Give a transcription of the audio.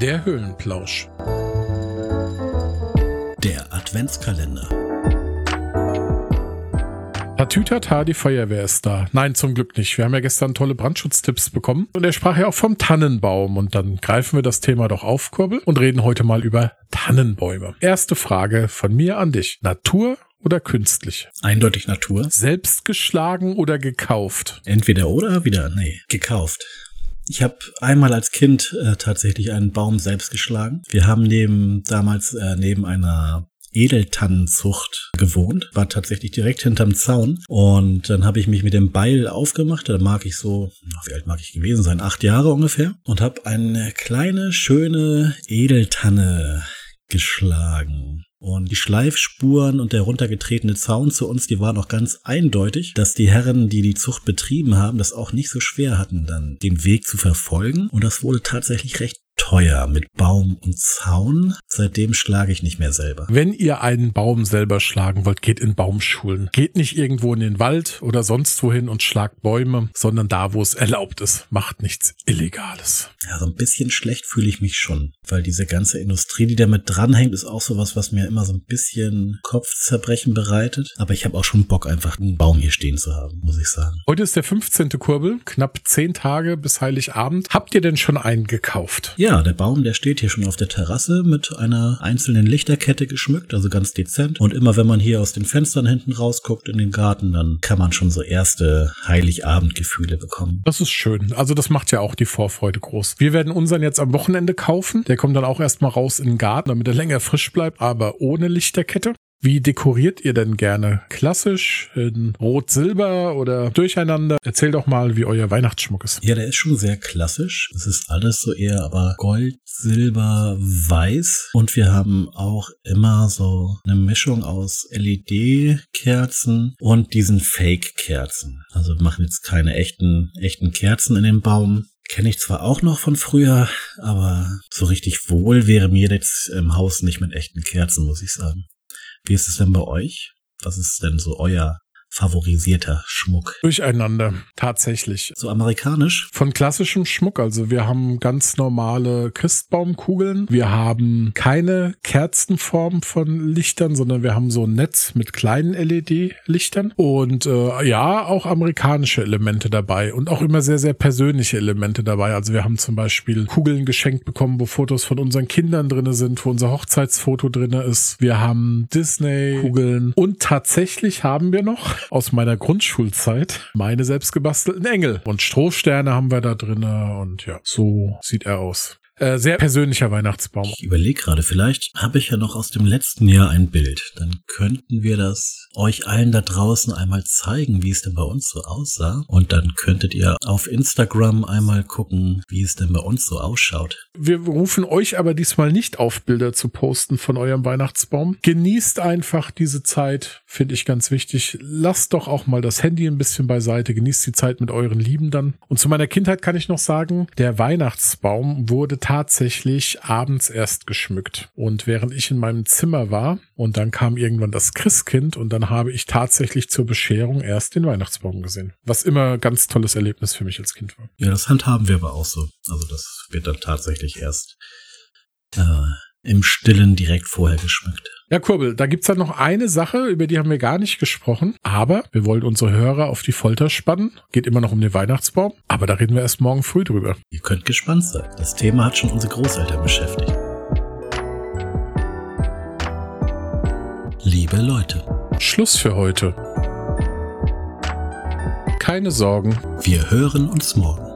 Der Höhlenplausch. Der Adventskalender. Tatütata, die Feuerwehr ist da. Nein, zum Glück nicht. Wir haben ja gestern tolle Brandschutztipps bekommen und er sprach ja auch vom Tannenbaum und dann greifen wir das Thema doch auf, Kurbel, und reden heute mal über Tannenbäume. Erste Frage von mir an dich. Natur oder künstlich? Eindeutig Natur. Selbst geschlagen oder gekauft? Entweder oder wieder, nee, gekauft. Ich habe einmal als Kind äh, tatsächlich einen Baum selbst geschlagen. Wir haben neben damals äh, neben einer Edeltannenzucht gewohnt, war tatsächlich direkt hinterm Zaun und dann habe ich mich mit dem Beil aufgemacht, da mag ich so, wie alt mag ich gewesen sein, acht Jahre ungefähr und habe eine kleine, schöne Edeltanne geschlagen. Und die Schleifspuren und der runtergetretene Zaun zu uns, die waren auch ganz eindeutig, dass die Herren, die die Zucht betrieben haben, das auch nicht so schwer hatten, dann den Weg zu verfolgen. Und das wurde tatsächlich recht teuer mit Baum und Zaun. Seitdem schlage ich nicht mehr selber. Wenn ihr einen Baum selber schlagen wollt, geht in Baumschulen. Geht nicht irgendwo in den Wald oder sonst wohin und schlagt Bäume, sondern da, wo es erlaubt ist. Macht nichts Illegales. Ja, so ein bisschen schlecht fühle ich mich schon, weil diese ganze Industrie, die damit dranhängt, ist auch sowas, was mir immer so ein bisschen Kopfzerbrechen bereitet. Aber ich habe auch schon Bock, einfach einen Baum hier stehen zu haben, muss ich sagen. Heute ist der 15. Kurbel, knapp 10 Tage bis Heiligabend. Habt ihr denn schon einen gekauft? Ja, der Baum, der steht hier schon auf der Terrasse mit einer einzelnen Lichterkette geschmückt, also ganz dezent. Und immer wenn man hier aus den Fenstern hinten rausguckt in den Garten, dann kann man schon so erste Heiligabendgefühle bekommen. Das ist schön. Also das macht ja auch die Vorfreude groß. Wir werden unseren jetzt am Wochenende kaufen. Der kommt dann auch erstmal raus in den Garten, damit er länger frisch bleibt, aber ohne Lichterkette. Wie dekoriert ihr denn gerne? Klassisch, in Rot-Silber oder durcheinander? Erzähl doch mal, wie euer Weihnachtsschmuck ist. Ja, der ist schon sehr klassisch. Es ist alles so eher aber Gold, Silber, Weiß. Und wir haben auch immer so eine Mischung aus LED-Kerzen und diesen Fake-Kerzen. Also wir machen jetzt keine echten, echten Kerzen in den Baum. Kenne ich zwar auch noch von früher, aber so richtig wohl wäre mir jetzt im Haus nicht mit echten Kerzen, muss ich sagen. Wie ist es denn bei euch? Was ist denn so euer favorisierter Schmuck. Durcheinander, tatsächlich. So amerikanisch? Von klassischem Schmuck. Also wir haben ganz normale Christbaumkugeln. Wir haben keine Kerzenform von Lichtern, sondern wir haben so ein Netz mit kleinen LED-Lichtern. Und äh, ja, auch amerikanische Elemente dabei und auch immer sehr, sehr persönliche Elemente dabei. Also wir haben zum Beispiel Kugeln geschenkt bekommen, wo Fotos von unseren Kindern drinne sind, wo unser Hochzeitsfoto drinne ist. Wir haben Disney-Kugeln und tatsächlich haben wir noch aus meiner Grundschulzeit. Meine selbstgebastelten Engel. Und Strohsterne haben wir da drinne und ja, so sieht er aus. Äh, sehr persönlicher Weihnachtsbaum. Ich überlege gerade, vielleicht habe ich ja noch aus dem letzten Jahr ein Bild. Dann könnten wir das euch allen da draußen einmal zeigen, wie es denn bei uns so aussah. Und dann könntet ihr auf Instagram einmal gucken, wie es denn bei uns so ausschaut. Wir rufen euch aber diesmal nicht auf, Bilder zu posten von eurem Weihnachtsbaum. Genießt einfach diese Zeit, finde ich ganz wichtig. Lasst doch auch mal das Handy ein bisschen beiseite. Genießt die Zeit mit euren Lieben dann. Und zu meiner Kindheit kann ich noch sagen, der Weihnachtsbaum wurde tatsächlich abends erst geschmückt. Und während ich in meinem Zimmer war und dann kam irgendwann das Christkind und dann habe ich tatsächlich zur Bescherung erst den Weihnachtsbaum gesehen. Was immer ein ganz tolles Erlebnis für mich als Kind war. Ja, das handhaben wir aber auch so. Also das wird dann tatsächlich erst äh, im Stillen direkt vorher geschmückt. Ja, Kurbel, da gibt's dann noch eine Sache, über die haben wir gar nicht gesprochen, aber wir wollen unsere Hörer auf die Folter spannen. Geht immer noch um den Weihnachtsbaum, aber da reden wir erst morgen früh drüber. Ihr könnt gespannt sein. Das Thema hat schon unsere Großeltern beschäftigt. Liebe Leute. Schluss für heute. Keine Sorgen. Wir hören uns morgen.